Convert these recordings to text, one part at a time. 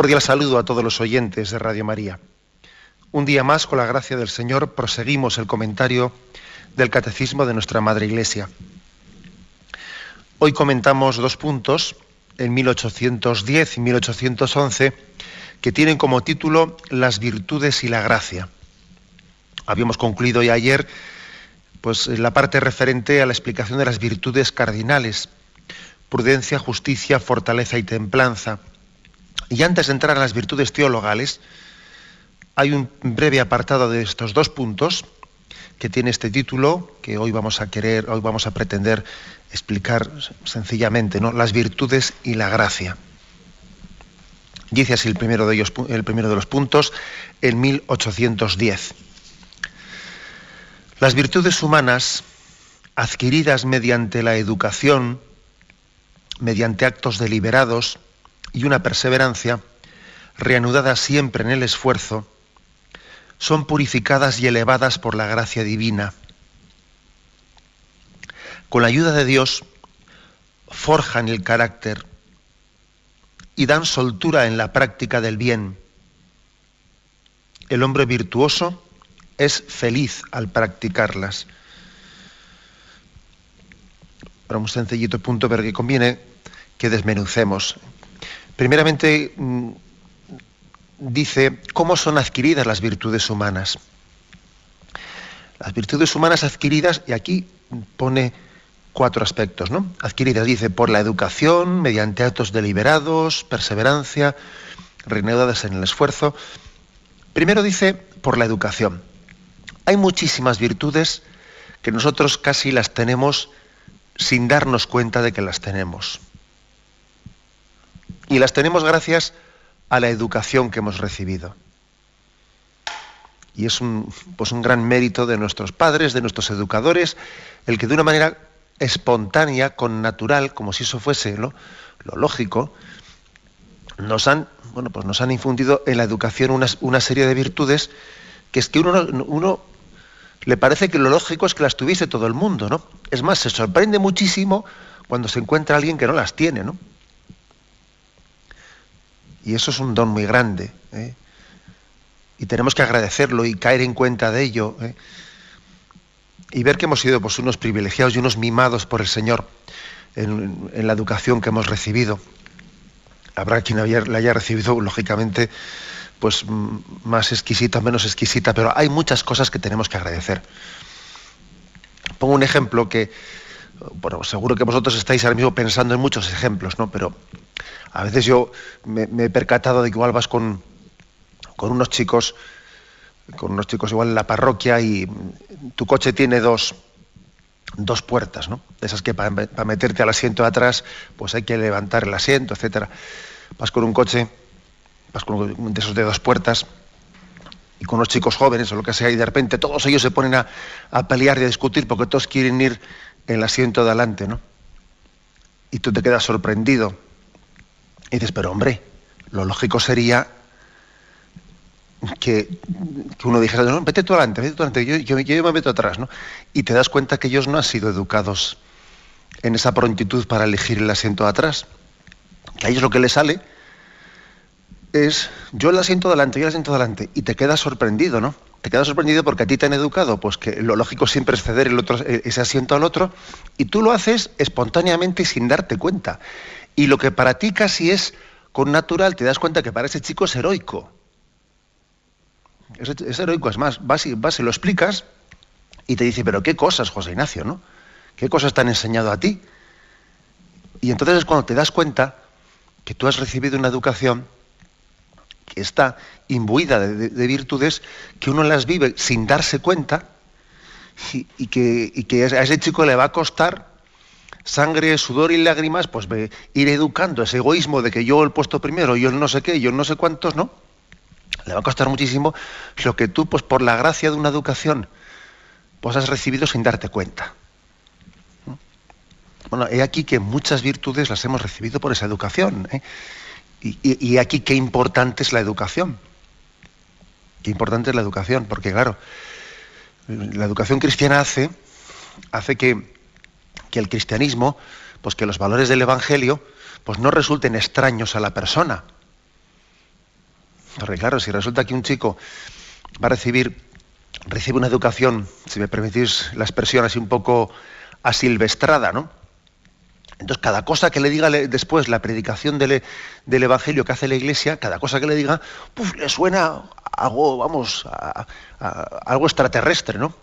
Cordial saludo a todos los oyentes de Radio María. Un día más, con la gracia del Señor, proseguimos el comentario del Catecismo de nuestra Madre Iglesia. Hoy comentamos dos puntos, en 1810 y 1811, que tienen como título Las virtudes y la gracia. Habíamos concluido ya ayer pues, la parte referente a la explicación de las virtudes cardinales, prudencia, justicia, fortaleza y templanza y antes de entrar a las virtudes teologales, hay un breve apartado de estos dos puntos que tiene este título que hoy vamos a querer, hoy vamos a pretender explicar sencillamente, ¿no? Las virtudes y la gracia. Dice así el primero de ellos, el primero de los puntos, en 1810. Las virtudes humanas adquiridas mediante la educación, mediante actos deliberados, y una perseverancia, reanudada siempre en el esfuerzo, son purificadas y elevadas por la gracia divina. Con la ayuda de Dios, forjan el carácter y dan soltura en la práctica del bien. El hombre virtuoso es feliz al practicarlas. Para un sencillito punto, pero que conviene que desmenucemos. Primeramente, mm, dice cómo son adquiridas las virtudes humanas. Las virtudes humanas adquiridas, y aquí pone cuatro aspectos, ¿no? Adquiridas, dice, por la educación, mediante actos deliberados, perseverancia, renovadas en el esfuerzo. Primero dice, por la educación. Hay muchísimas virtudes que nosotros casi las tenemos sin darnos cuenta de que las tenemos. Y las tenemos gracias a la educación que hemos recibido. Y es un, pues un gran mérito de nuestros padres, de nuestros educadores, el que de una manera espontánea, con natural, como si eso fuese lo lógico, nos han, bueno, pues nos han infundido en la educación una, una serie de virtudes que es que uno, uno le parece que lo lógico es que las tuviese todo el mundo, ¿no? Es más, se sorprende muchísimo cuando se encuentra alguien que no las tiene, ¿no? Y eso es un don muy grande. ¿eh? Y tenemos que agradecerlo y caer en cuenta de ello. ¿eh? Y ver que hemos sido pues, unos privilegiados y unos mimados por el Señor en, la educación que hemos recibido. Habrá quien la haya recibido, lógicamente, pues más exquisita, menos exquisita, pero hay muchas cosas que tenemos que agradecer. Pongo un ejemplo que, bueno, seguro que vosotros estáis ahora mismo pensando en muchos ejemplos, ¿no? Pero a veces yo me, he percatado de que igual vas con, unos chicos, con unos chicos igual en la parroquia y tu coche tiene dos, dos puertas, ¿no? Esas que para, meterte al asiento de atrás, pues hay que levantar el asiento, etcétera. Vas con un coche, vas con de esos de dos puertas, y con unos chicos jóvenes o lo que sea, y de repente todos ellos se ponen a, a pelear y a discutir porque todos quieren ir en el asiento de adelante, ¿no? Y tú te quedas sorprendido y dices, pero hombre, lo lógico sería que, uno dijera, no, vete tú adelante, vete tú adelante, yo, yo, me meto atrás, ¿no? Y te das cuenta que ellos no han sido educados en esa prontitud para elegir el asiento de atrás. Que a ellos lo que les sale es, yo el asiento delante, yo el asiento delante, y te quedas sorprendido, ¿no? Te quedas sorprendido porque a ti te han educado, pues que lo lógico siempre es ceder el otro, ese asiento al otro, y tú lo haces espontáneamente y sin darte cuenta. Y lo que para ti casi es con natural, te das cuenta que para ese chico es heroico. Es, heroico, es más, vas y, lo explicas y te dice, pero qué cosas, José Ignacio, ¿no? ¿Qué cosas te han enseñado a ti? Y entonces es cuando te das cuenta que tú has recibido una educación que está imbuida de, virtudes, que uno las vive sin darse cuenta y, que, a ese chico le va a costar sangre, sudor y lágrimas, pues ir educando ese egoísmo de que yo el puesto primero, yo el no sé qué, yo no sé cuántos, ¿no? Le va a costar muchísimo lo que tú, pues por la gracia de una educación, pues has recibido sin darte cuenta. Bueno, he aquí que muchas virtudes las hemos recibido por esa educación. ¿eh? Y, y, aquí qué importante es la educación. Qué importante es la educación, porque claro, la educación cristiana hace, hace que, que el cristianismo, pues que los valores del Evangelio, pues no resulten extraños a la persona. Porque claro, si resulta que un chico va a recibir, recibe una educación, si me permitís la expresión así un poco asilvestrada, ¿no? Entonces, cada cosa que le diga después la predicación del, Evangelio que hace la Iglesia, cada cosa que le diga, pues le suena algo, vamos, a, algo extraterrestre, ¿no?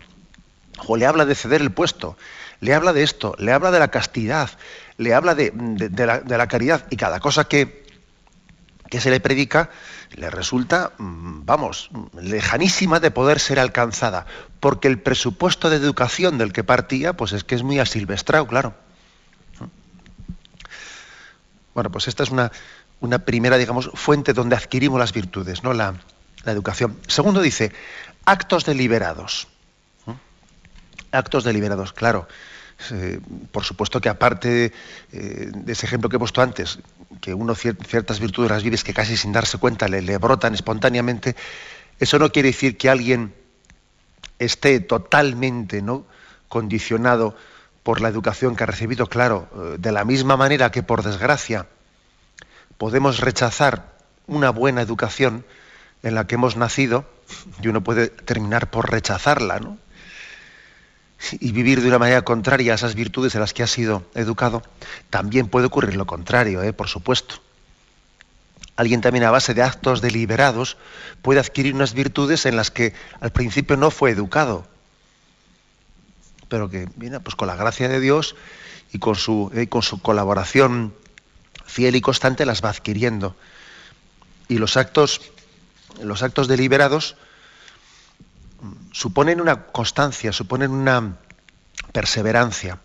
O le habla de ceder el puesto, le habla de esto, le habla de la castidad, le habla de, la, caridad, y cada cosa que, que se le predica le resulta, mm, vamos, lejanísima de poder ser alcanzada, porque el presupuesto de educación del que partía, pues es que es muy asilvestrado, claro. Bueno, pues esta es una, una primera, digamos, fuente donde adquirimos las virtudes, ¿no? La, educación. Segundo dice, actos deliberados. Actos deliberados, claro. Por supuesto que aparte eh, de ese ejemplo que he puesto antes, que uno ciertas virtudes las vives que casi sin darse cuenta le, le, brotan espontáneamente, eso no quiere decir que alguien esté totalmente ¿no? condicionado por la educación que ha recibido, claro, eh, de la misma manera que por desgracia podemos rechazar una buena educación en la que hemos nacido, y uno puede terminar por rechazarla, ¿no? Y vivir de una manera contraria a esas virtudes en las que ha sido educado, también puede ocurrir lo contrario, ¿eh? por supuesto. Alguien también a base de actos deliberados puede adquirir unas virtudes en las que al principio no fue educado, pero que viene pues con la gracia de Dios y con su, eh, con su colaboración fiel y constante las va adquiriendo. Y los actos, los actos deliberados suponen una constancia, suponen una perseverancia.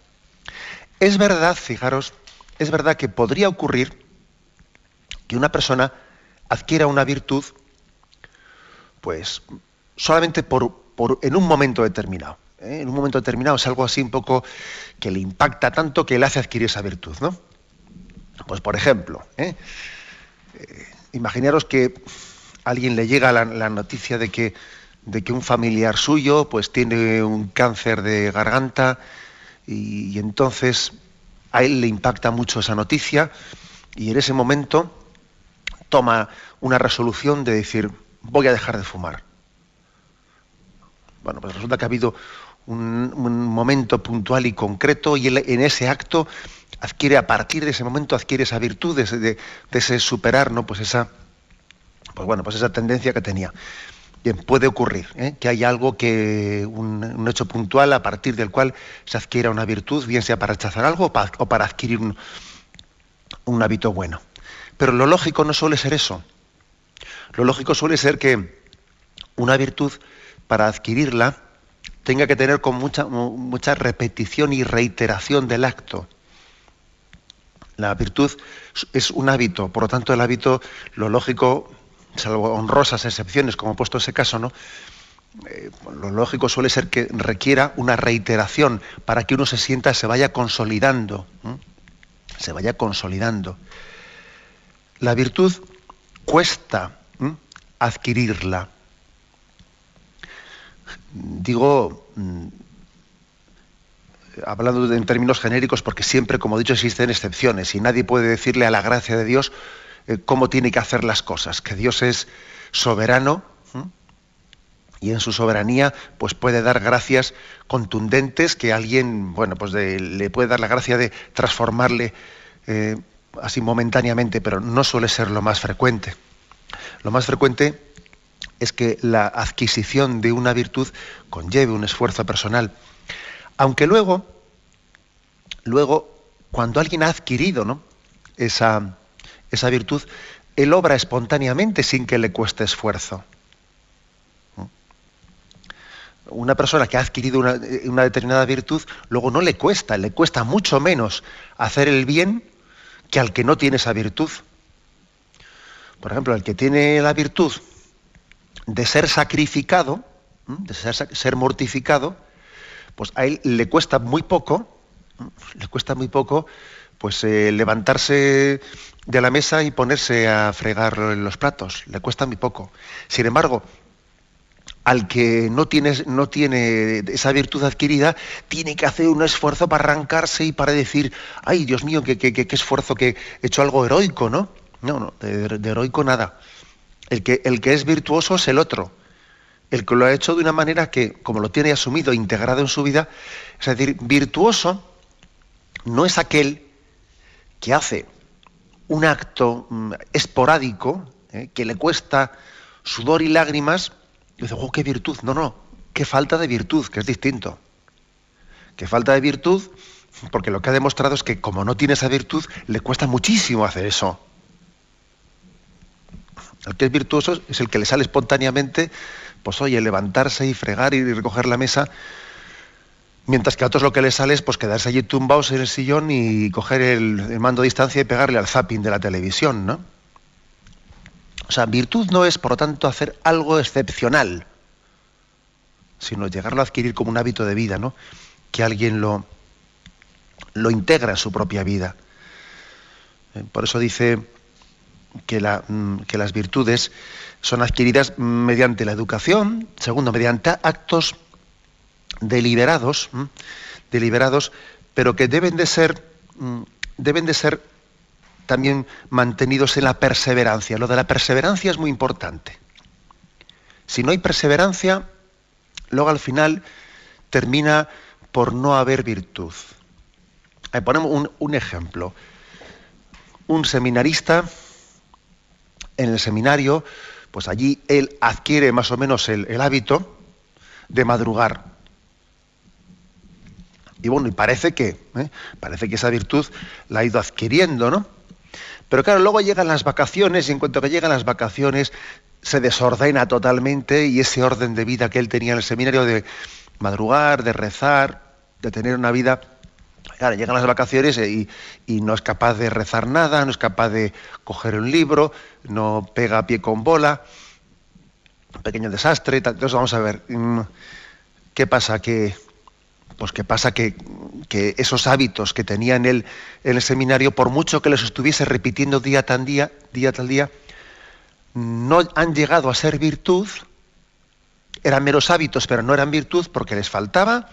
Es verdad, fijaros, es verdad que podría ocurrir que una persona adquiera una virtud, pues solamente por, por en un momento determinado. ¿eh? en un momento determinado es algo así un poco que le impacta tanto que le hace adquirir esa virtud, ¿no? Pues por ejemplo, ¿eh? Eh, imaginaros que alguien le llega la, noticia de que, de que un familiar suyo pues tiene un cáncer de garganta y, entonces a él le impacta mucho esa noticia y en ese momento toma una resolución de decir voy a dejar de fumar. Bueno, pues resulta que ha habido un, momento puntual y concreto y en ese acto adquiere, a partir de ese momento, adquiere esa virtud de, de, ese superar, ¿no? Pues esa, pues bueno, pues esa tendencia que tenía. Bien, puede ocurrir ¿eh? que hay algo que, un, hecho puntual a partir del cual se adquiera una virtud, bien sea para rechazar algo o para, adquirir un, hábito bueno. Pero lo lógico no suele ser eso. Lo lógico suele ser que una virtud, para adquirirla, tenga que tener con mucha repetición y reiteración del acto. La virtud es un hábito, por lo tanto el hábito, lo lógico, salvo honrosas excepciones, como he puesto ese caso, ¿no? Eh, lo lógico suele ser que requiera una reiteración para que uno se sienta, se vaya consolidando, se vaya consolidando. La virtud cuesta adquirirla digo, mm, hablando en términos genéricos, porque siempre, como he dicho, existen excepciones y nadie puede decirle a la gracia de Dios eh, cómo tiene que hacer las cosas, que Dios es soberano y en su soberanía pues puede dar gracias contundentes que alguien, bueno, pues le puede dar la gracia de transformarle eh, así momentáneamente, pero no suele ser lo más frecuente. Lo más frecuente es que la adquisición de una virtud conlleve un esfuerzo personal. Aunque luego, luego, cuando alguien ha adquirido ¿no? esa, esa virtud, él obra espontáneamente sin que le cueste esfuerzo. Una persona que ha adquirido una, una, determinada virtud, luego no le cuesta, le cuesta mucho menos hacer el bien que al que no tiene esa virtud. Por ejemplo, el que tiene la virtud de ser sacrificado, de ser, mortificado, pues a él le cuesta muy poco, le cuesta muy poco, pues eh, levantarse de la mesa y ponerse a fregar los platos, le cuesta muy poco. Sin embargo, al que no tiene, no tiene esa virtud adquirida, tiene que hacer un esfuerzo para arrancarse y para decir, ay, Dios mío, qué, qué, qué esfuerzo, que he hecho algo heroico, ¿no? No, no, de heroico nada. El que, el que es virtuoso es el otro. El que lo ha hecho de una manera que, como lo tiene asumido, integrado en su vida, es decir, virtuoso no es aquel que hace un acto mm, esporádico, ¿eh? que le cuesta sudor y lágrimas, y dice, oh, qué virtud. No, no, qué falta de virtud, que es distinto. Qué falta de virtud, porque lo que ha demostrado es que como no tiene esa virtud, le cuesta muchísimo hacer eso. El que es virtuoso es el que le sale espontáneamente, pues oye, levantarse y fregar y recoger la mesa, mientras que a otros lo que les sale es pues quedarse allí tumbados en el sillón y coger el, mando a distancia y pegarle al zapping de la televisión, ¿no? O sea, virtud no es, por lo tanto, hacer algo excepcional, sino llegarlo a adquirir como un hábito de vida, ¿no? Que alguien lo, lo integra en su propia vida. Eh, por eso dice Mm, que, las virtudes son adquiridas mediante la educación, segundo, mediante actos deliberados, deliberados, pero que deben de ser, mm, deben de ser también mantenidos en la perseverancia. Lo de la perseverancia es muy importante. Si no hay perseverancia, luego al final termina por no haber virtud. ponemos un, un ejemplo. Un seminarista en el seminario, pues allí él adquiere más o menos el, hábito de madrugar. Y bueno, y parece que, ¿eh? parece que esa virtud la ha ido adquiriendo, ¿no? Pero claro, luego llegan las vacaciones y en cuanto que llegan las vacaciones se desordena totalmente y ese orden de vida que él tenía en el seminario de madrugar, de rezar, de tener una vida Claro, llegan las vacaciones y, no es capaz de rezar nada, no es capaz de coger un libro, no pega pie con bola, pequeño desastre. Entonces vamos a ver, mm, ¿qué pasa? Que, pues qué pasa que, esos hábitos que tenía en el, en el seminario, por mucho que los estuviese repitiendo día tras día, día tras día, no han llegado a ser virtud, eran meros hábitos, pero no eran virtud porque les faltaba,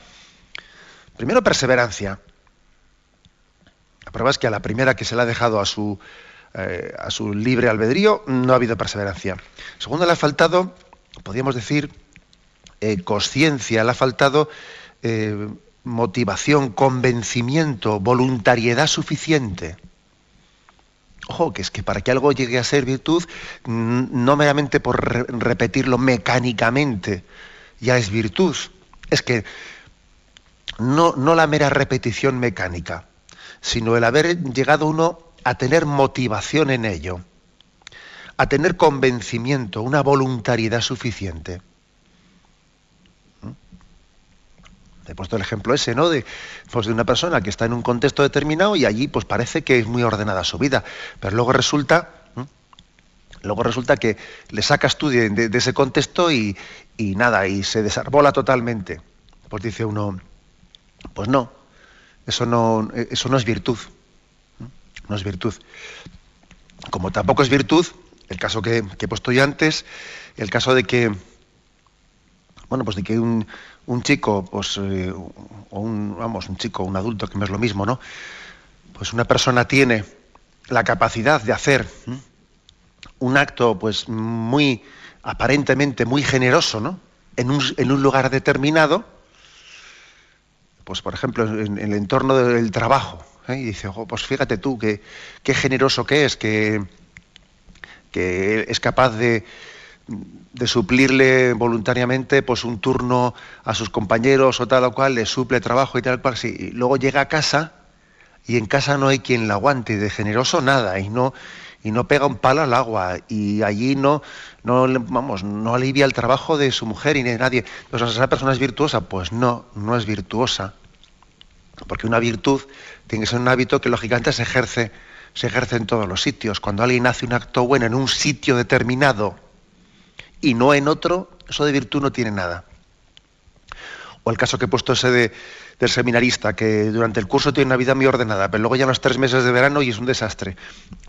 primero, perseverancia, la prueba es que a la primera que se le ha dejado a su, eh, a su libre albedrío no ha habido perseverancia. Segundo, le ha faltado, podríamos decir, eh, conciencia, le ha faltado eh, motivación, convencimiento, voluntariedad suficiente. Ojo, que es que para que algo llegue a ser virtud, no meramente por repetirlo mecánicamente, ya es virtud. Es que no, no la mera repetición mecánica sino el haber llegado uno a tener motivación en ello, a tener convencimiento, una voluntariedad suficiente. He puesto el ejemplo ese, ¿no? De, pues, de una persona que está en un contexto determinado y allí pues parece que es muy ordenada su vida, pero luego resulta, luego resulta que le sacas tú de, ese contexto y, y nada, y se desarbola totalmente. Pues dice uno, pues no, eso no, eso no es virtud. No es virtud. Como tampoco es virtud, el caso que, he puesto yo antes, el caso de que, bueno, pues de que un, chico, pues, eh, o un, vamos, un chico, un adulto, que no es lo mismo, ¿no? Pues una persona tiene la capacidad de hacer un acto, pues, muy, aparentemente muy generoso, ¿no? En un, en un lugar determinado, pues por ejemplo, en, el entorno del trabajo, ¿eh? y dice, pues fíjate tú, que, qué generoso que es, que, que es capaz de, de suplirle voluntariamente pues un turno a sus compañeros o tal o cual, le suple trabajo y tal cual, y luego llega a casa y en casa no hay quien la aguante, de generoso nada, y no, y no pega un palo al agua y allí no, no, vamos, no alivia el trabajo de su mujer y de nadie. Entonces, ¿esa persona es virtuosa? Pues no, no es virtuosa. Porque una virtud tiene que ser un hábito que lógicamente se ejerce, se ejerce en todos los sitios. Cuando alguien hace un acto bueno en un sitio determinado y no en otro, eso de virtud no tiene nada. O el caso que he puesto ese de, del seminarista, que durante el curso tiene una vida muy ordenada, pero luego ya los tres meses de verano y es un desastre.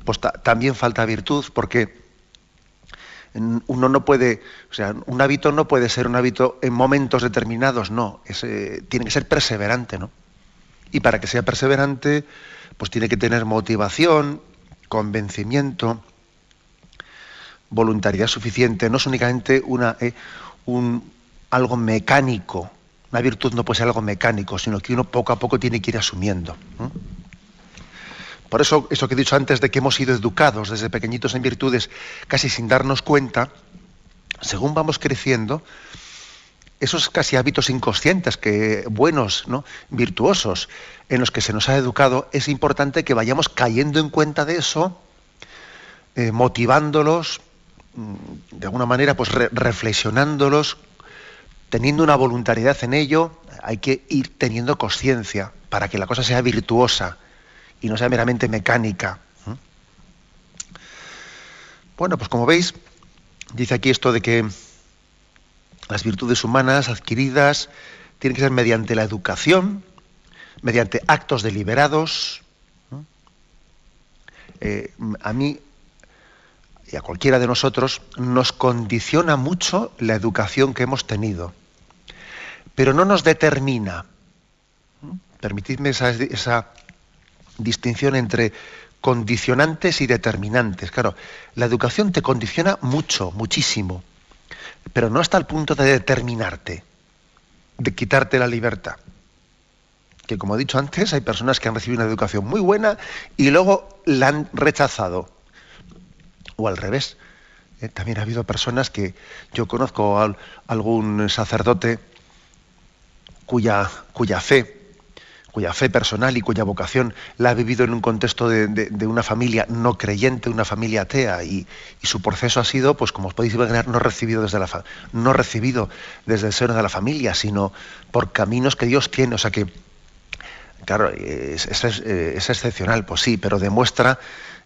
Pues también falta virtud, porque uno no puede, o sea, un hábito no puede ser un hábito en momentos determinados, no, tiene que ser perseverante, ¿no? Y para que sea perseverante, pues tiene que tener motivación, convencimiento, voluntariedad suficiente, no es únicamente una, eh, un, algo mecánico, una virtud no puede ser algo mecánico, sino que uno poco a poco tiene que ir asumiendo. Por eso, eso que he dicho antes de que hemos sido educados desde pequeñitos en virtudes, casi sin darnos cuenta, según vamos creciendo, esos casi hábitos inconscientes, que buenos, ¿no? virtuosos, en los que se nos ha educado, es importante que vayamos cayendo en cuenta de eso, eh, motivándolos, de alguna manera, pues reflexionándolos, teniendo una voluntariedad en ello, hay que ir teniendo conciencia para que la cosa sea virtuosa y no sea meramente mecánica. Bueno, pues como veis, dice aquí esto de que las virtudes humanas adquiridas tienen que ser mediante la educación, mediante actos deliberados. Eh, a mí y a cualquiera de nosotros nos condiciona mucho la educación que hemos tenido pero no nos determina. Permitidme esa, distinción entre condicionantes y determinantes. Claro, la educación te condiciona mucho, muchísimo, pero no hasta el punto de determinarte, de quitarte la libertad. Que como he dicho antes, hay personas que han recibido una educación muy buena y luego la han rechazado. O al revés. Eh, también ha habido personas que yo conozco a algún sacerdote cuya, cuya fe, cuya fe personal y cuya vocación la ha vivido en un contexto de, una familia no creyente, una familia atea, y, su proceso ha sido, pues como os podéis imaginar, no recibido desde la no recibido desde el seno de la familia, sino por caminos que Dios tiene. O sea que, claro, es, es excepcional, pues sí, pero demuestra, eh,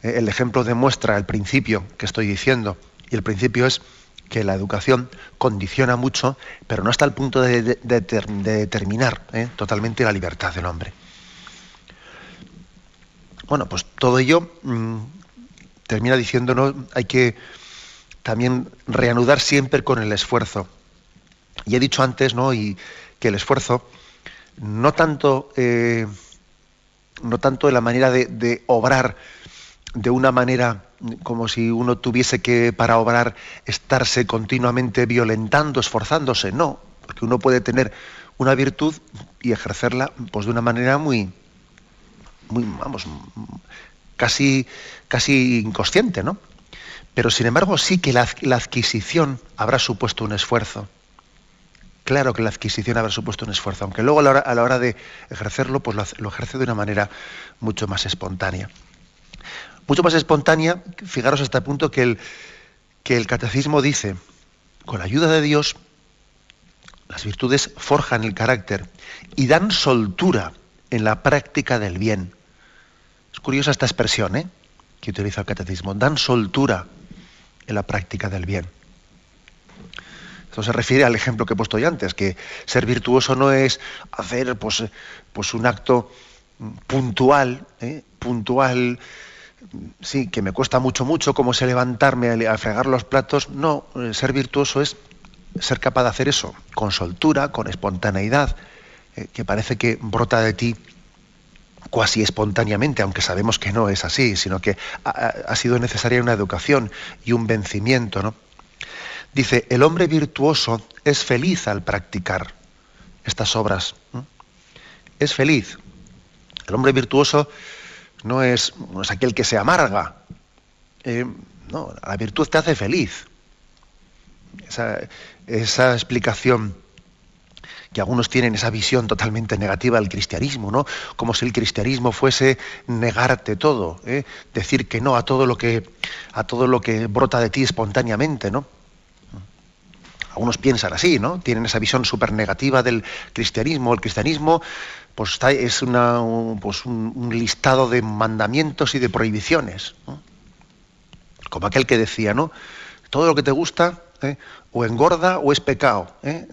el ejemplo demuestra el principio que estoy diciendo, y el principio es que la educación condiciona mucho, pero no hasta el punto de, determinar ¿eh? totalmente la libertad del hombre. Bueno, pues todo ello mm, termina diciéndonos, hay que también reanudar siempre con el esfuerzo. Y he dicho antes, ¿no? Y que el esfuerzo, no tanto, eh, no tanto en la manera de obrar de una manera como si uno tuviese que, para obrar, estarse continuamente violentando, esforzándose. No, porque uno puede tener una virtud y ejercerla pues, de una manera muy, muy vamos, casi, casi inconsciente, ¿no? Pero sin embargo sí que la, adquisición habrá supuesto un esfuerzo. Claro que la adquisición habrá supuesto un esfuerzo, aunque luego a la hora, de ejercerlo, pues lo, lo ejerce de una manera mucho más espontánea mucho más espontánea, fijaros hasta el punto que el, que el catecismo dice, con la ayuda de Dios, las virtudes forjan el carácter y dan soltura en la práctica del bien. Es curiosa esta expresión ¿eh? que utiliza el catecismo, dan soltura en la práctica del bien. Esto se refiere al ejemplo que he puesto ya antes, que ser virtuoso no es hacer pues, pues un acto puntual, ¿eh? puntual, sí, que me cuesta mucho, mucho, como se levantarme a fregar los platos. No, ser virtuoso es ser capaz de hacer eso, con soltura, con espontaneidad, eh, que parece que brota de ti cuasi espontáneamente, aunque sabemos que no es así, sino que ha, sido necesaria una educación y un vencimiento. ¿no? Dice, el hombre virtuoso es feliz al practicar estas obras. Es feliz. El hombre virtuoso no es, aquel que se amarga. Eh, no, la virtud te hace feliz. Esa, explicación que algunos tienen esa visión totalmente negativa del cristianismo, ¿no? Como si el cristianismo fuese negarte todo, ¿eh? decir que no a todo lo que a todo lo que brota de ti espontáneamente, ¿no? Algunos piensan así, ¿no? Tienen esa visión súper negativa del cristianismo. El cristianismo pues, es pues, un, listado de mandamientos y de prohibiciones. Como aquel que decía, ¿no? Todo lo que te gusta, ¿eh? o engorda o es pecado. ¿eh?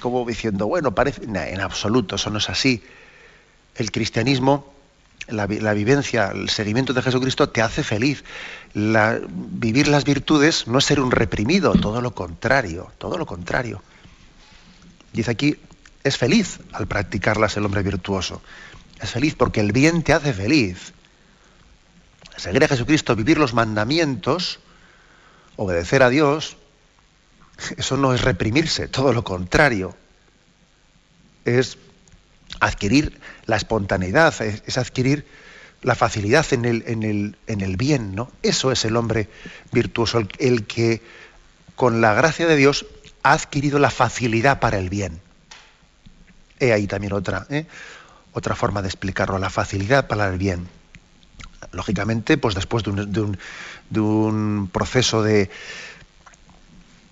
como diciendo, bueno, parece. en absoluto, eso no es así. El cristianismo, la, vivencia, el seguimiento de Jesucristo te hace feliz. vivir las virtudes no es ser un reprimido, todo lo contrario, todo lo contrario. Dice aquí, es feliz al practicarlas el hombre virtuoso. Es feliz porque el bien te hace feliz. Seguir a Jesucristo, vivir los mandamientos, obedecer a Dios, eso no es reprimirse, todo lo contrario. Es adquirir la espontaneidad, es, adquirir la facilidad en el, en, el, en el, bien, ¿no? Eso es el hombre virtuoso, el, que con la gracia de Dios ha adquirido la facilidad para el bien. He ahí también otra, ¿eh? otra forma de explicarlo, la facilidad para el bien. Lógicamente, pues después de un, proceso de,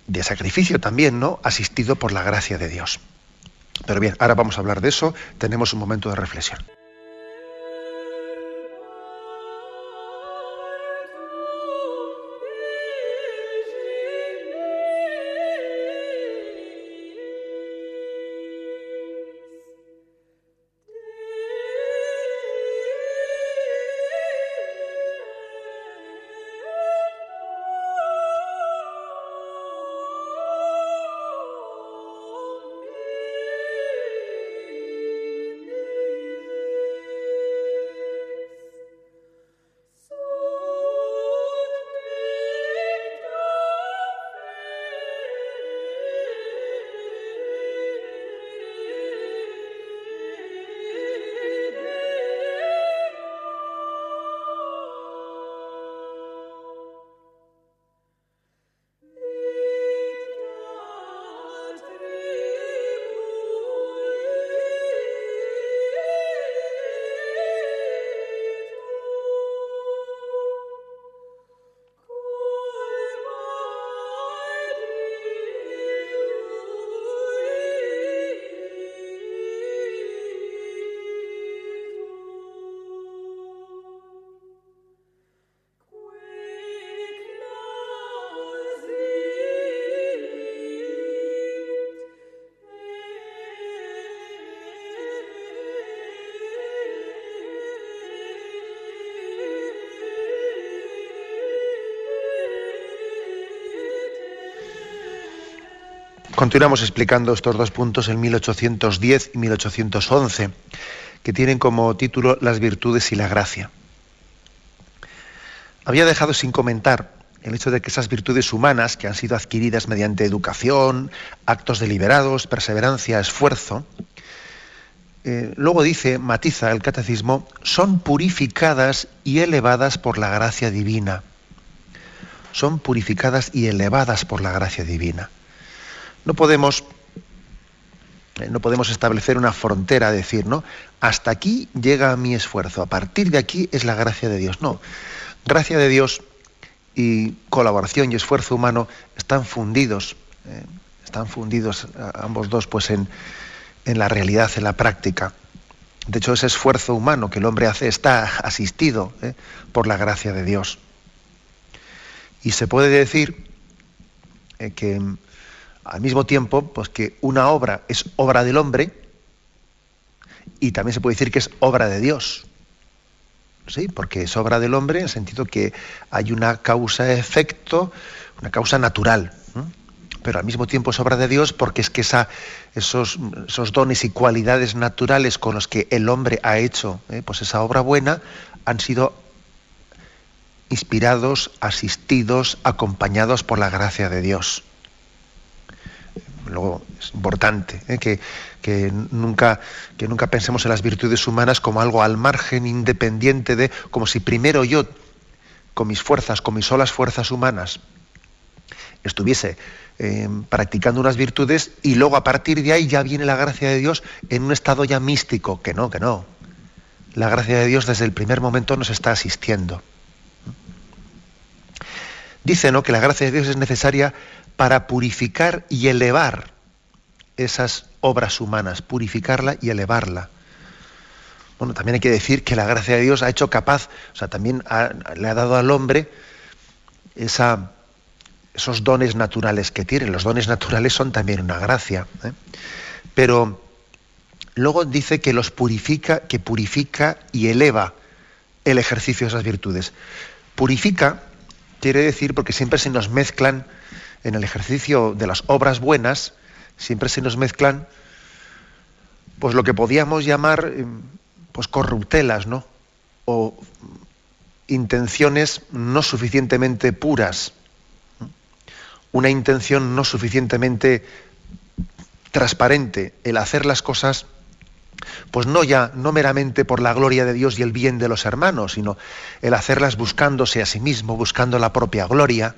de sacrificio también, ¿no? Asistido por la gracia de Dios. Pero bien, ahora vamos a hablar de eso, tenemos un momento de reflexión. Continuamos explicando estos dos puntos en 1810 y 1811, que tienen como título Las virtudes y la gracia. Había dejado sin comentar el hecho de que esas virtudes humanas que han sido adquiridas mediante educación, actos deliberados, perseverancia, esfuerzo, eh, luego dice, matiza el catecismo, son purificadas y elevadas por la gracia divina. Son purificadas y elevadas por la gracia divina. No podemos, eh, no podemos establecer una frontera, decir, ¿no? Hasta aquí llega mi esfuerzo, a partir de aquí es la gracia de Dios. No, gracia de Dios y colaboración y esfuerzo humano están fundidos, eh, están fundidos ambos dos pues en, en la realidad, en la práctica. De hecho, ese esfuerzo humano que el hombre hace está asistido eh, por la gracia de Dios. Y se puede decir que al mismo tiempo, pues que una obra es obra del hombre y también se puede decir que es obra de Dios. ¿Sí? Porque es obra del hombre en el sentido que hay una causa-efecto, una causa natural. Pero al mismo tiempo es obra de Dios porque es que esa, esos, dones y cualidades naturales con los que el hombre ha hecho ¿eh? pues esa obra buena han sido inspirados, asistidos, acompañados por la gracia de Dios luego es importante ¿eh? que, nunca, que nunca pensemos en las virtudes humanas como algo al margen, independiente de, como si primero yo, con mis fuerzas, con mis solas fuerzas humanas, estuviese eh, practicando unas virtudes y luego a partir de ahí ya viene la gracia de Dios en un estado ya místico, que no, que no. La gracia de Dios desde el primer momento nos está asistiendo. Dice ¿no? que la gracia de Dios es necesaria para purificar y elevar esas obras humanas, purificarla y elevarla. Bueno, también hay que decir que la gracia de Dios ha hecho capaz, o sea, también le ha dado al hombre esos dones naturales que tiene. Los dones naturales son también una gracia. ¿eh? Pero luego dice que los purifica, que purifica y eleva el ejercicio de esas virtudes. Purifica quiere decir porque siempre se nos mezclan en el ejercicio de las obras buenas, siempre se nos mezclan pues lo que podíamos llamar em, pues corruptelas, ¿no? O intenciones no suficientemente puras, una intención no suficientemente transparente, el hacer las cosas, pues no ya, no meramente por la gloria de Dios y el bien de los hermanos, sino el hacerlas buscándose a sí mismo, buscando la propia gloria,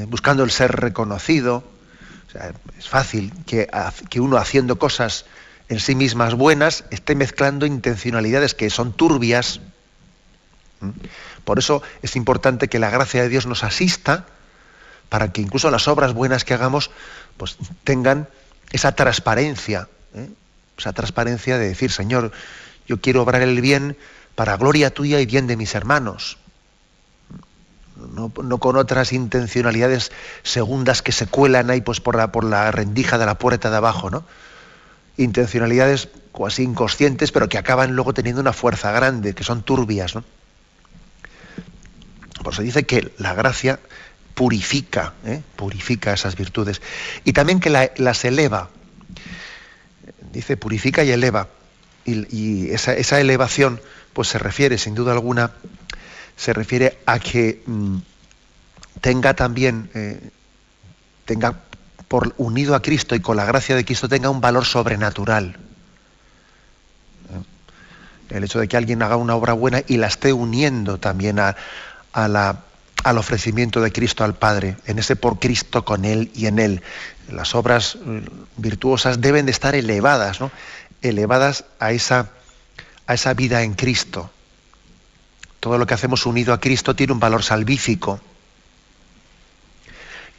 eh, buscando el ser reconocido. es fácil que, uno haciendo cosas en sí mismas buenas esté mezclando intencionalidades que son turbias, por eso es importante que la gracia de Dios nos asista para que incluso las obras buenas que hagamos pues, tengan esa transparencia, ¿eh? esa transparencia de decir, Señor, yo quiero obrar el bien para gloria tuya y bien de mis hermanos. No, con otras intencionalidades segundas que se cuelan ahí pues, por, la, por la rendija de la puerta de abajo, ¿no? Intencionalidades casi inconscientes, pero que acaban luego teniendo una fuerza grande, que son turbias, ¿no? Por eso dice que la gracia purifica, ¿eh? purifica esas virtudes. Y también que las eleva. Dice purifica y eleva. Y, esa, elevación, pues se refiere, sin duda alguna, se refiere a que mm, tenga también, eh, tenga unido a Cristo y con la gracia de Cristo tenga un valor sobrenatural. El hecho de que alguien haga una obra buena y la esté uniendo también a, al ofrecimiento de Cristo al Padre, en ese por Cristo con Él y en Él. Las obras mm, virtuosas deben de estar elevadas, ¿no? elevadas a esa, a esa vida en Cristo. Todo lo que hacemos unido a Cristo tiene un valor salvífico.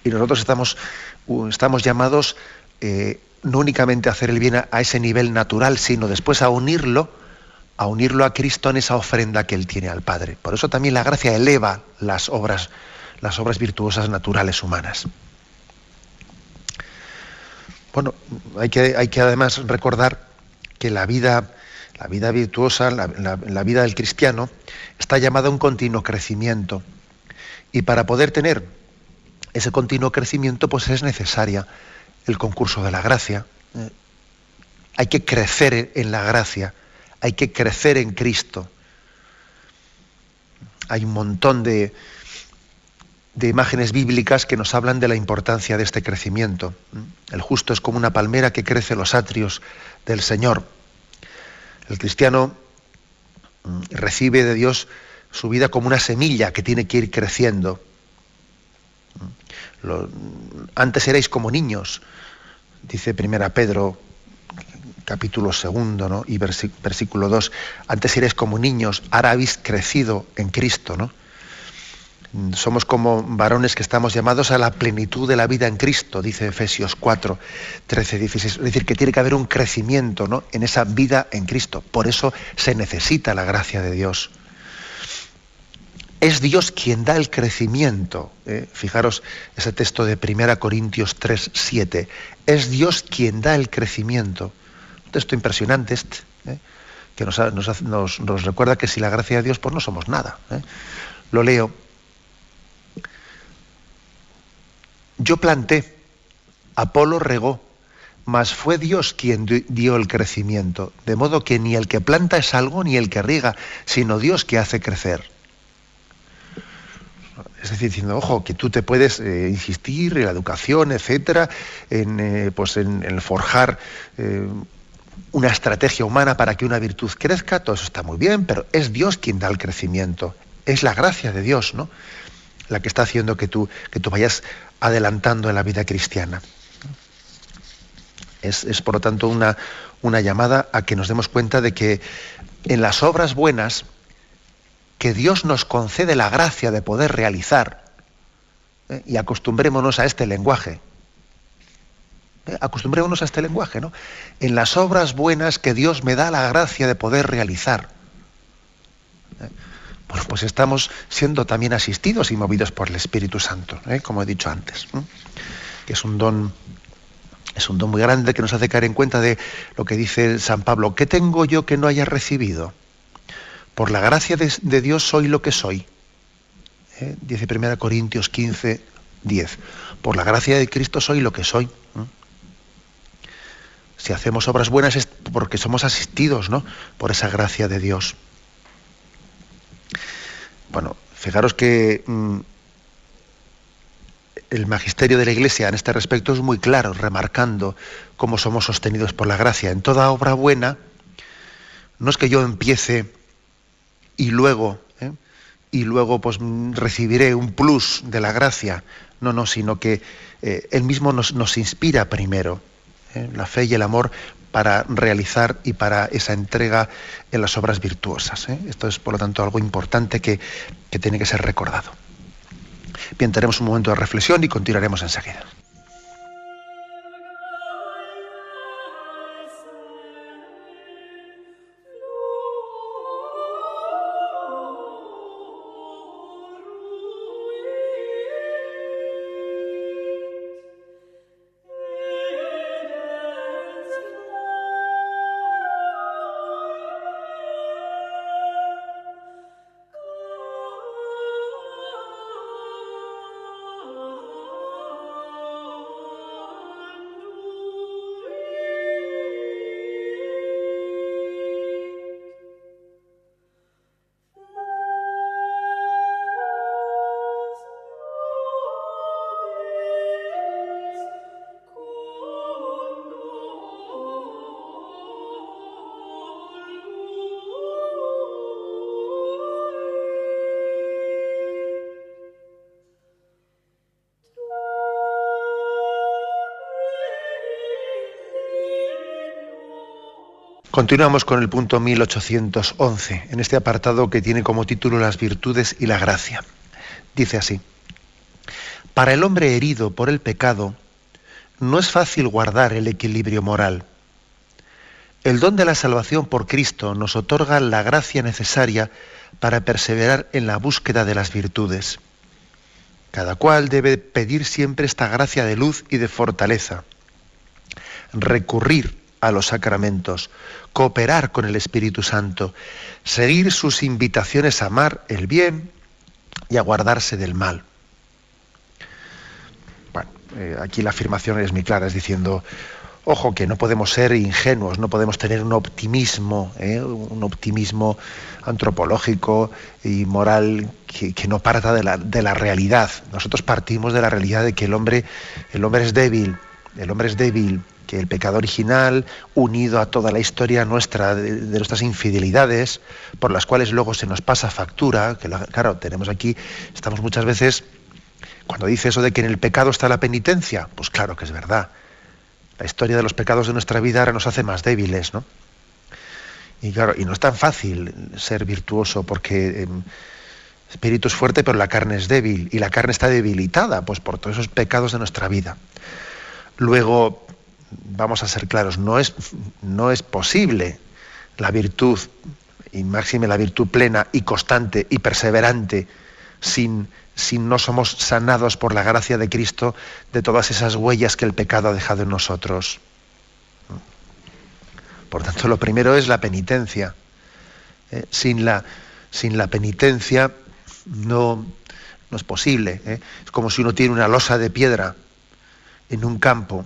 Y nosotros estamos, estamos llamados eh, no únicamente a hacer el bien a ese nivel natural, sino después a unirlo a unirlo a Cristo en esa ofrenda que Él tiene al Padre. Por eso también la gracia eleva las obras, las obras virtuosas naturales humanas. Bueno, hay que, hay que además recordar que la vida, la vida virtuosa, la, vida del cristiano, está llamada a un continuo crecimiento. Y para poder tener ese continuo crecimiento, pues es necesaria el concurso de la gracia. Hay que crecer en la gracia hay que crecer en Cristo. Hay un montón de, de imágenes bíblicas que nos hablan de la importancia de este crecimiento. El justo es como una palmera que crece en los atrios del Señor. El cristiano mm, recibe de Dios su vida como una semilla que tiene que ir creciendo. antes erais como niños, dice primera Pedro capítulo segundo ¿no? y versículo 2, antes eres como niños, ahora habéis crecido en Cristo, ¿no? Somos como varones que estamos llamados a la plenitud de la vida en Cristo, dice Efesios 4, 13, 16. Es decir, que tiene que haber un crecimiento ¿no? en esa vida en Cristo. Por eso se necesita la gracia de Dios. Es Dios quien da el crecimiento. ¿eh? Fijaros ese texto de 1 Corintios 3, 7. Es Dios quien da el crecimiento texto impresionante este, ¿eh? que nos, recuerda que si la gracia de Dios, pues no somos nada. ¿eh? Lo leo. Yo planté, Apolo regó, mas fue Dios quien dio el crecimiento, de modo que ni el que planta es algo, ni el que riega, sino Dios que hace crecer. Es decir, diciendo, ojo, que tú te puedes eh, insistir en la educación, etcétera, en, pues en, forjar una estrategia humana para que una virtud crezca, todo eso está muy bien, pero es Dios quien da el crecimiento, es la gracia de Dios, ¿no? la que está haciendo que tú, que tú vayas adelantando en la vida cristiana. Es, por lo tanto una, una llamada a que nos demos cuenta de que en las obras buenas que Dios nos concede la gracia de poder realizar, ¿eh? y acostumbrémonos a este lenguaje, ¿eh? acostumbrémonos a este lenguaje, ¿no? En las obras buenas que Dios me da la gracia de poder realizar. ¿eh? Bueno, pues estamos siendo también asistidos y movidos por el Espíritu Santo, como he dicho antes, que es un don es un don muy grande que nos hace caer en cuenta de lo que dice San Pablo. ¿Qué tengo yo que no haya recibido? Por la gracia de, Dios soy lo que soy. ¿Eh? Dice 1 Corintios 15, 10. Por la gracia de Cristo soy lo que soy. ¿eh? Si hacemos obras buenas es porque somos asistidos ¿no? por esa gracia de Dios. Bueno, fijaros que mm, el magisterio de la Iglesia en este respecto es muy claro, remarcando cómo somos sostenidos por la gracia. En toda obra buena, no es que yo empiece y luego, ¿eh? y luego pues recibiré un plus de la gracia. No, no, sino que eh, Él mismo nos, inspira primero, ¿eh? la fe y el amor para realizar y para esa entrega en las obras virtuosas. Esto es, por lo tanto, algo importante que, que tiene que ser recordado. Bien, tenemos un momento de reflexión y continuaremos enseguida. Continuamos con el punto 1811, en este apartado que tiene como título Las virtudes y la gracia. Dice así, Para el hombre herido por el pecado, no es fácil guardar el equilibrio moral. El don de la salvación por Cristo nos otorga la gracia necesaria para perseverar en la búsqueda de las virtudes. Cada cual debe pedir siempre esta gracia de luz y de fortaleza, recurrir a los sacramentos, cooperar con el Espíritu Santo, seguir sus invitaciones a amar el bien y a guardarse del mal. Bueno, eh, aquí la afirmación es muy clara, es diciendo, ojo que no podemos ser ingenuos, no podemos tener un optimismo, eh, un optimismo antropológico y moral que, no parta de la, de la, realidad. Nosotros partimos de la realidad de que el hombre, el hombre es débil, el hombre es débil, que el pecado original, unido a toda la historia nuestra, de, nuestras infidelidades, por las cuales luego se nos pasa factura, que claro, tenemos aquí, estamos muchas veces, cuando dice eso de que en el pecado está la penitencia, pues claro que es verdad. La historia de los pecados de nuestra vida ahora nos hace más débiles, ¿no? Y claro, y no es tan fácil ser virtuoso porque em, espíritu es fuerte, pero la carne es débil, y la carne está debilitada, pues por todos esos pecados de nuestra vida. Luego, vamos a ser claros, no es, posible la virtud, y máxime la virtud plena y constante y perseverante, sin, sin no somos sanados por la gracia de Cristo de todas esas huellas que el pecado ha dejado en nosotros. Por tanto, lo primero es la penitencia. ¿eh? Sin, la, sin, la, penitencia no, no es posible. ¿eh? Es como si uno tiene una losa de piedra en un campo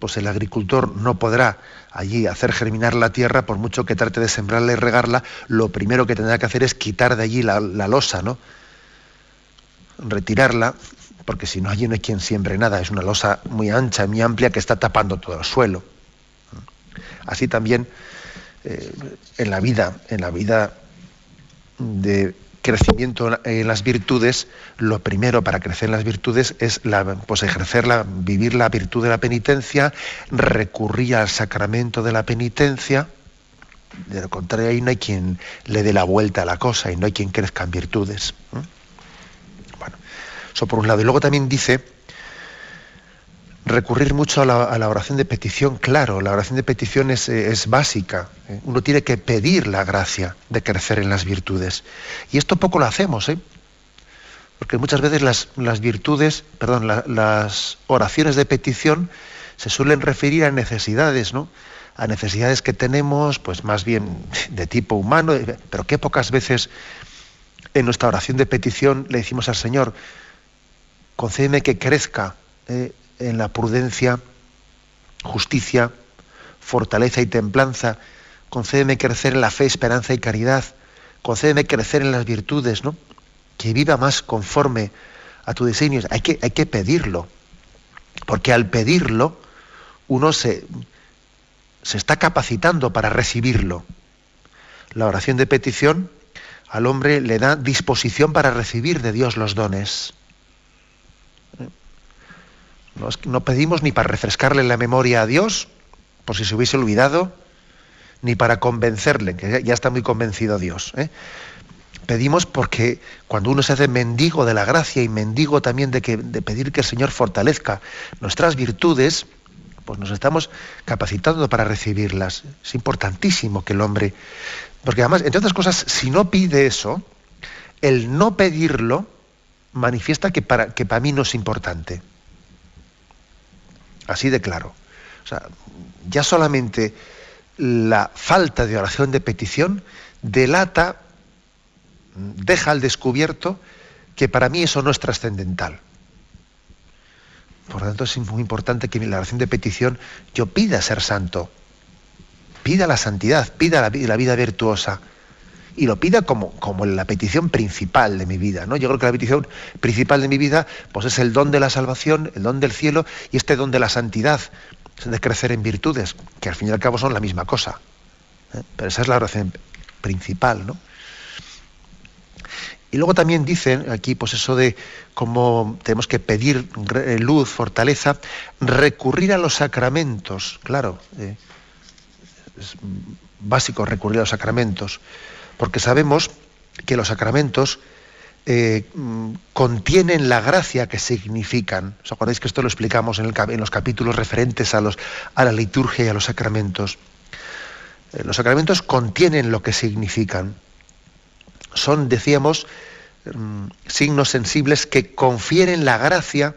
pues el agricultor no podrá allí hacer germinar la tierra, por mucho que trate de sembrarla y regarla, lo primero que tendrá que hacer es quitar de allí la, losa, ¿no? Retirarla, porque si no allí no hay quien siembre nada, es una losa muy ancha, muy amplia que está tapando todo el suelo. Así también eh, en la vida, en la vida de, crecimiento en las virtudes, lo primero para crecer en las virtudes es la, pues ejercer vivir la virtud de la penitencia, recurrir al sacramento de la penitencia. De lo contrario, ahí no hay quien le dé la vuelta a la cosa y no hay quien crezca en virtudes. Bueno, eso por un lado. Y luego también dice recurrir mucho a la, oración de petición, claro, la oración de petición es, eh, básica. ¿eh? Uno tiene que pedir la gracia de crecer en las virtudes. Y esto poco lo hacemos, ¿eh? porque muchas veces las, virtudes, perdón, las oraciones de petición se suelen referir a necesidades, ¿no? A necesidades que tenemos, pues más bien de tipo humano, pero que pocas veces en nuestra oración de petición le decimos al Señor, concédeme que crezca en la prudencia, justicia, fortaleza y templanza. Concédeme crecer en la fe, esperanza y caridad. Concédeme crecer en las virtudes, ¿no? Que viva más conforme a tu diseño. Hay que, hay que pedirlo. Porque al pedirlo, uno se, se está capacitando para recibirlo. La oración de petición al hombre le da disposición para recibir de Dios los dones. No, pedimos ni para refrescarle la memoria a Dios, por si se hubiese olvidado, ni para convencerle, que ya está muy convencido Dios. ¿eh? Pedimos porque cuando uno se hace mendigo de la gracia y mendigo también de, pedir que el Señor fortalezca nuestras virtudes, pues nos estamos capacitando para recibirlas. Es importantísimo que el hombre, porque además, entre otras cosas, si no pide eso, el no pedirlo manifiesta que para, que para mí no es importante. Así de claro. O sea, ya solamente la falta de oración de petición delata, deja al descubierto que para mí eso no es trascendental. Por lo tanto, es muy importante que en la oración de petición yo pida ser santo, pida la santidad, pida la, la vida virtuosa y lo pida como, como la petición principal de mi vida. ¿no? Yo creo que la petición principal de mi vida pues es el don de la salvación, el don del cielo y este don de la santidad, de crecer en virtudes, que al fin y al cabo son la misma cosa. ¿eh? Pero esa es la oración principal. ¿no? Y luego también dicen aquí, pues eso de cómo tenemos que pedir luz, fortaleza, recurrir a los sacramentos, claro, eh, es básico recurrir a los sacramentos porque sabemos que los sacramentos eh, contienen la gracia que significan. ¿Os acordáis que esto lo explicamos en, los capítulos referentes a, la liturgia y a los sacramentos? Eh, los sacramentos contienen lo que significan. Son, decíamos, mm, signos sensibles que confieren la gracia,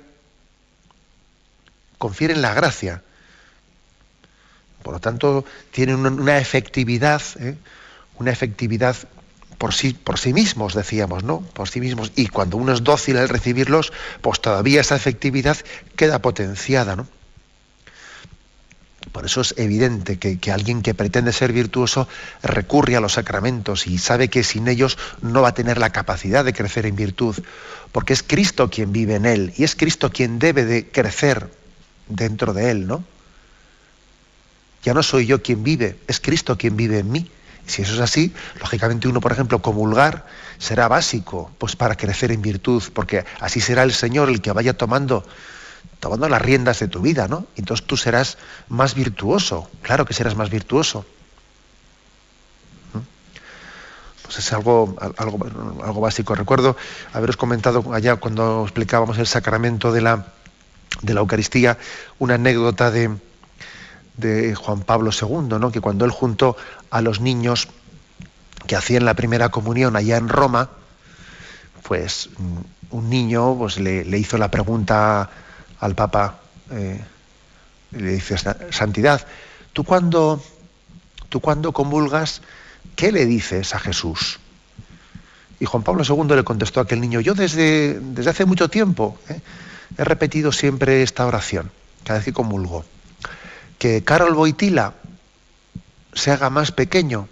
confieren la gracia. Por lo tanto, tienen una, efectividad. ¿eh? Una efectividad por sí, por sí mismos, decíamos, ¿no? Por sí mismos. Y cuando uno es dócil al recibirlos, pues todavía esa efectividad queda potenciada, ¿no? Por eso es evidente que, que, alguien que pretende ser virtuoso recurre a los sacramentos y sabe que sin ellos no va a tener la capacidad de crecer en virtud, porque es Cristo quien vive en él y es Cristo quien debe de crecer dentro de él, ¿no? Ya no soy yo quien vive, es Cristo quien vive en mí. Si eso es así, lógicamente uno, por ejemplo, comulgar será básico pues para crecer en virtud, porque así será el Señor el que vaya tomando tomando las riendas de tu vida, ¿no? Entonces tú serás más virtuoso, claro que serás más virtuoso. ¿Mm? Pues es algo, algo, algo básico. Recuerdo haberos comentado allá cuando explicábamos el sacramento de la, de la Eucaristía, una anécdota de, de Juan Pablo II, ¿no? que cuando él juntó a los niños que hacían la primera comunión allá en Roma, pues mm, un niño pues, le, hizo la pregunta al Papa, eh, le dice, Santidad, ¿tú cuando, tú cuando comulgas, qué le dices a Jesús? Y Juan Pablo II le contestó a aquel niño, yo desde, desde hace mucho tiempo eh, he repetido siempre esta oración, cada vez que comulgo que Carol Boitila se haga más pequeño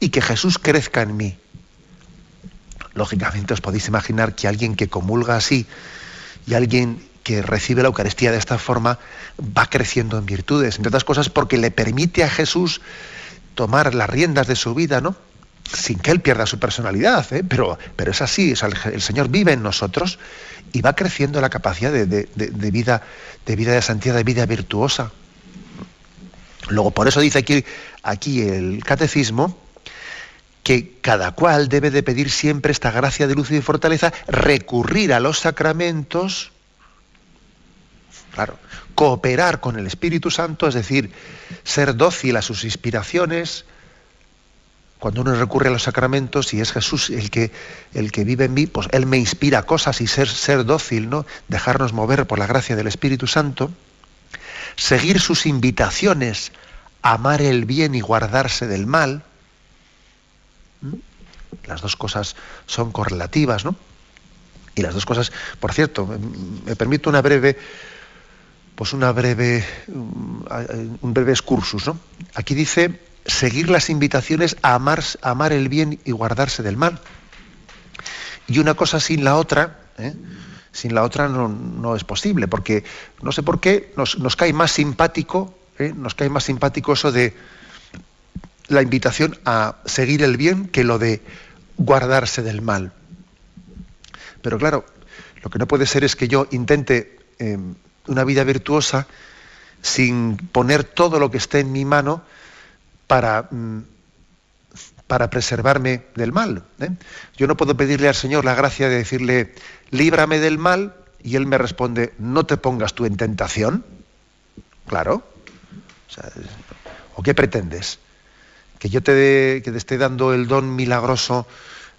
y que Jesús crezca en mí. Lógicamente os podéis imaginar que alguien que comulga así y alguien que recibe la Eucaristía de esta forma va creciendo en virtudes, entre otras cosas porque le permite a Jesús tomar las riendas de su vida, ¿no? sin que él pierda su personalidad, ¿eh? pero, pero es así, el, Señor vive en nosotros y va creciendo la capacidad de, vida, de vida de santidad, de vida virtuosa. Luego, por eso dice aquí, aquí el catecismo que cada cual debe de pedir siempre esta gracia de luz y de fortaleza, recurrir a los sacramentos, claro, cooperar con el Espíritu Santo, es decir, ser dócil a sus inspiraciones, cuando uno recurre a los sacramentos y es Jesús el que, el que vive en mí, pues Él me inspira cosas y ser, ser dócil, ¿no? Dejarnos mover por la gracia del Espíritu Santo. Seguir sus invitaciones, amar el bien y guardarse del mal. ¿Mm? Las dos cosas son correlativas, ¿no? Y las dos cosas, por cierto, me permito una breve, pues una breve, un breve excursus, ¿no? Aquí dice seguir las invitaciones a amar, amar el bien y guardarse del mal. Y una cosa sin la otra, ¿eh? Sin la otra no, es posible, porque no sé por qué nos, cae más simpático, ¿eh? nos cae más simpático eso de la invitación a seguir el bien que lo de guardarse del mal. Pero claro, lo que no puede ser es que yo intente eh, una vida virtuosa sin poner todo lo que esté en mi mano para, mm, para preservarme del mal. ¿eh? Yo no puedo pedirle al Señor la gracia de decirle, líbrame del mal, y Él me responde, no te pongas tú en tentación. Claro. O, qué pretendes? ¿Que yo te, que te esté dando el don milagroso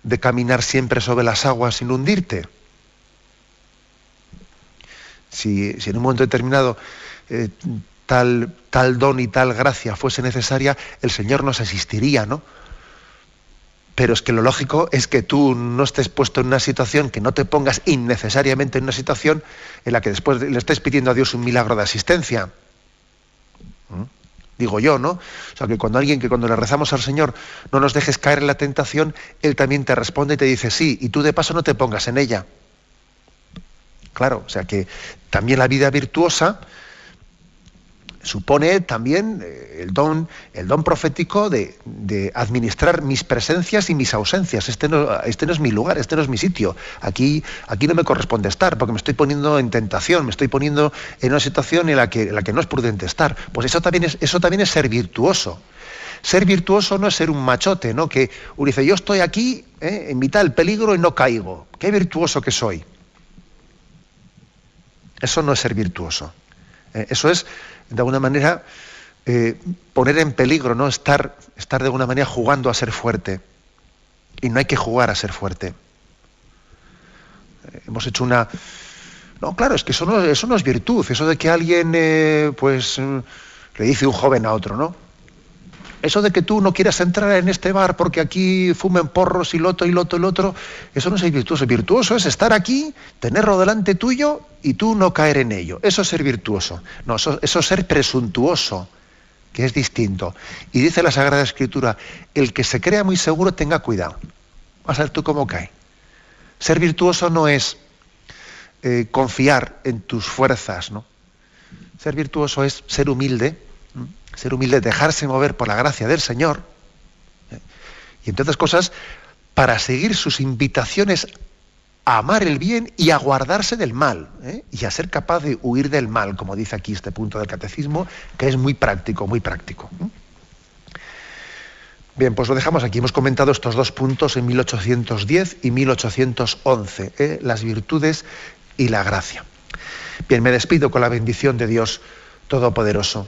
de caminar siempre sobre las aguas sin hundirte? Si, si en un momento determinado eh, tal, tal don y tal gracia fuese necesaria, el Señor nos asistiría, ¿no? Pero es que lo lógico es que tú no estés puesto en una situación, que no te pongas innecesariamente en una situación en la que después le estés pidiendo a Dios un milagro de asistencia. ¿Mm? Digo yo, ¿no? O sea, que cuando alguien, que cuando le rezamos al Señor, no nos dejes caer en la tentación, Él también te responde y te dice sí, y tú de paso no te pongas en ella. Claro, o sea que también la vida virtuosa supone también eh, el don, el don profético de, administrar mis presencias y mis ausencias. Este no, este no es mi lugar, este no es mi sitio. Aquí, aquí no me corresponde estar, porque me estoy poniendo en tentación, me estoy poniendo en una situación en la que, la que no es prudente estar. Pues eso también es, eso también es ser virtuoso. Ser virtuoso no es ser un machote, ¿no? Que uno dice, yo estoy aquí ¿eh? en mitad del peligro y no caigo. Qué virtuoso que soy. Eso no es ser virtuoso. ¿eh? Eso es de alguna manera, eh, poner en peligro, ¿no? Estar, estar de alguna manera jugando a ser fuerte. Y no hay que jugar a ser fuerte. Eh, hemos hecho una. No, claro, es que eso no, eso no es virtud, eso de que alguien, eh, pues, le dice un joven a otro, ¿no? Eso de que tú no quieras entrar en este bar porque aquí fumen porros y loto y loto y lo otro, eso no es virtuoso. Virtuoso es estar aquí, tenerlo delante tuyo y tú no caer en ello. Eso es ser virtuoso. No, eso, es ser presuntuoso, que es distinto. Y dice la Sagrada Escritura, el que se crea muy seguro tenga cuidado. Vas a ver tú cómo cae. Ser virtuoso no es eh, confiar en tus fuerzas, ¿no? Ser virtuoso es ser humilde, ser humilde, dejarse mover por la gracia del Señor. ¿eh? Y entre otras cosas, para seguir sus invitaciones a amar el bien y a guardarse del mal, ¿eh? y a ser capaz de huir del mal, como dice aquí este punto del catecismo, que es muy práctico, muy práctico. ¿eh? Bien, pues lo dejamos aquí. Hemos comentado estos dos puntos en 1810 y 1811, las virtudes y la gracia. Bien, me despido con la bendición de Dios Todopoderoso.